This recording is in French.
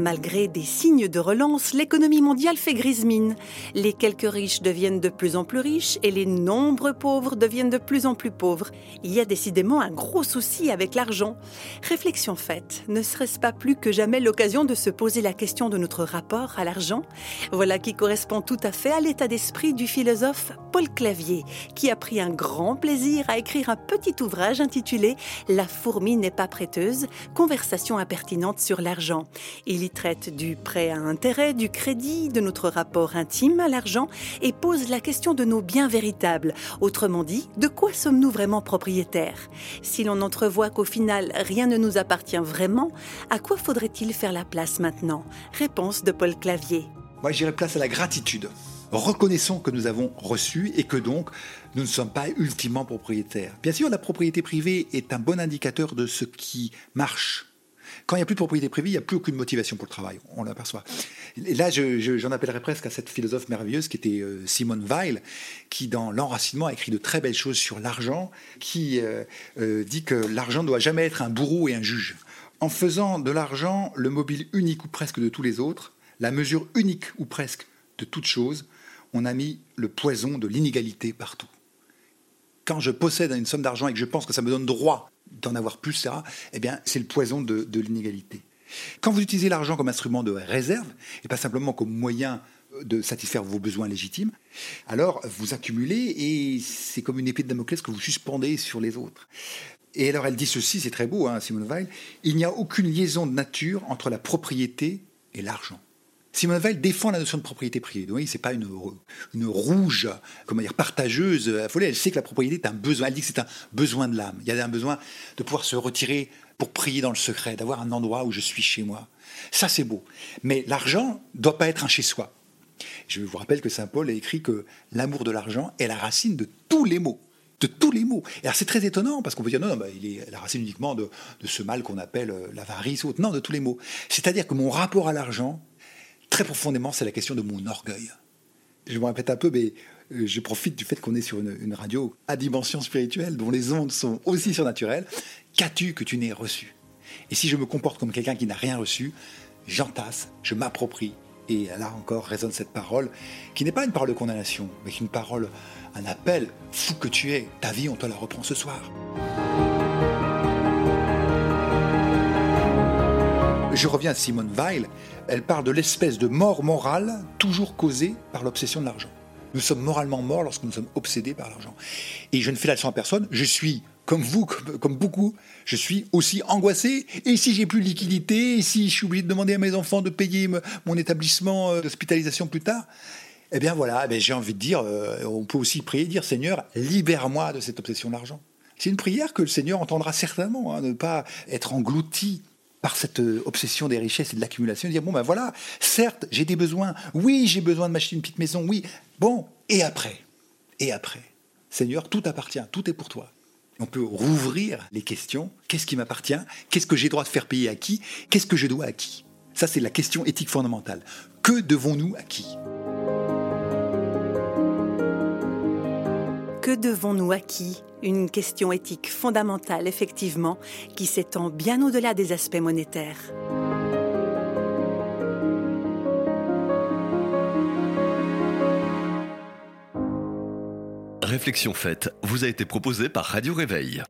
Malgré des signes de relance, l'économie mondiale fait grise mine. Les quelques riches deviennent de plus en plus riches et les nombreux pauvres deviennent de plus en plus pauvres. Il y a décidément un gros souci avec l'argent. Réflexion faite, ne serait-ce pas plus que jamais l'occasion de se poser la question de notre rapport à l'argent? Voilà qui correspond tout à fait à l'état d'esprit du philosophe Paul Clavier, qui a pris un grand plaisir à écrire un petit ouvrage intitulé La fourmi n'est pas prêteuse, conversation impertinente sur l'argent. Il traite du prêt à intérêt, du crédit, de notre rapport intime à l'argent et pose la question de nos biens véritables. Autrement dit, de quoi sommes-nous vraiment propriétaires? Si l'on entrevoit qu'au final rien ne nous appartient vraiment, à quoi faudrait-il faire la place maintenant? Réponse de Paul Clavier. Moi, j'irais place à la gratitude. Reconnaissons que nous avons reçu et que donc nous ne sommes pas ultimement propriétaires. Bien sûr, la propriété privée est un bon indicateur de ce qui marche quand il n'y a plus de propriété privée, il n'y a plus aucune motivation pour le travail. On l'aperçoit. Et là, j'en appellerais presque à cette philosophe merveilleuse qui était euh, Simone Weil, qui dans L'enracinement a écrit de très belles choses sur l'argent, qui euh, euh, dit que l'argent doit jamais être un bourreau et un juge. En faisant de l'argent le mobile unique ou presque de tous les autres, la mesure unique ou presque de toute chose, on a mis le poison de l'inégalité partout. Quand je possède une somme d'argent et que je pense que ça me donne droit d'en avoir plus, ça, eh bien, c'est le poison de, l'inégalité. Quand vous utilisez l'argent comme instrument de réserve, et pas simplement comme moyen de satisfaire vos besoins légitimes, alors vous accumulez et c'est comme une épée de Damoclès que vous suspendez sur les autres. Et alors elle dit ceci, c'est très beau, hein, Simone Weil, il n'y a aucune liaison de nature entre la propriété et l'argent. Simone Weil défend la notion de propriété privée. Oui, c'est pas une, une rouge, comment dire, partageuse, affolée. Elle sait que la propriété est un besoin. Elle dit que c'est un besoin de l'âme. Il y a un besoin de pouvoir se retirer pour prier dans le secret, d'avoir un endroit où je suis chez moi. Ça, c'est beau. Mais l'argent doit pas être un chez-soi. Je vous rappelle que Saint Paul a écrit que l'amour de l'argent est la racine de tous les maux. De tous les maux. Et alors c'est très étonnant parce qu'on peut dire non, non bah, il est la racine uniquement de, de ce mal qu'on appelle euh, l'avarice ou autre. Non, de tous les maux. C'est-à-dire que mon rapport à l'argent très profondément, c'est la question de mon orgueil. Je me répète un peu, mais euh, je profite du fait qu'on est sur une, radio à dimension spirituelle, dont les ondes sont aussi surnaturelles. Qu'as-tu que tu n'aies reçu? Et si je me comporte comme quelqu'un qui n'a rien reçu, j'entasse, je m'approprie. Et là encore résonne cette parole, qui n'est pas une parole de condamnation, mais une parole, un appel. Fou que tu es, ta vie, on te la reprend ce soir. Je reviens à Simone Weil. Elle parle de l'espèce de mort morale toujours causée par l'obsession de l'argent. Nous sommes moralement morts lorsque nous sommes obsédés par l'argent. Et je ne fais la leçon à personne. Je suis, comme vous, comme, beaucoup, je suis aussi angoissé. Et si j'ai plus de liquidité, si je suis obligé de demander à mes enfants de payer mon établissement euh, d'hospitalisation plus tard, eh bien voilà, eh j'ai envie de dire, euh, on peut aussi prier, dire Seigneur, libère-moi de cette obsession de l'argent. C'est une prière que le Seigneur entendra certainement, hein, ne pas être englouti par cette euh, obsession des richesses et de l'accumulation, dire bon ben voilà, certes j'ai des besoins, oui j'ai besoin de m'acheter une petite maison, oui, bon, et après, et après, Seigneur, tout appartient, tout est pour toi. On peut rouvrir les questions, qu'est-ce qui m'appartient, qu'est-ce que j'ai droit de faire payer à qui, qu'est-ce que je dois à qui? Ça c'est la question éthique fondamentale. Que devons-nous à qui? Que devons-nous à qui? Une question éthique fondamentale, effectivement, qui s'étend bien au-delà des aspects monétaires. Réflexion faite vous a été proposée par Radio Réveil.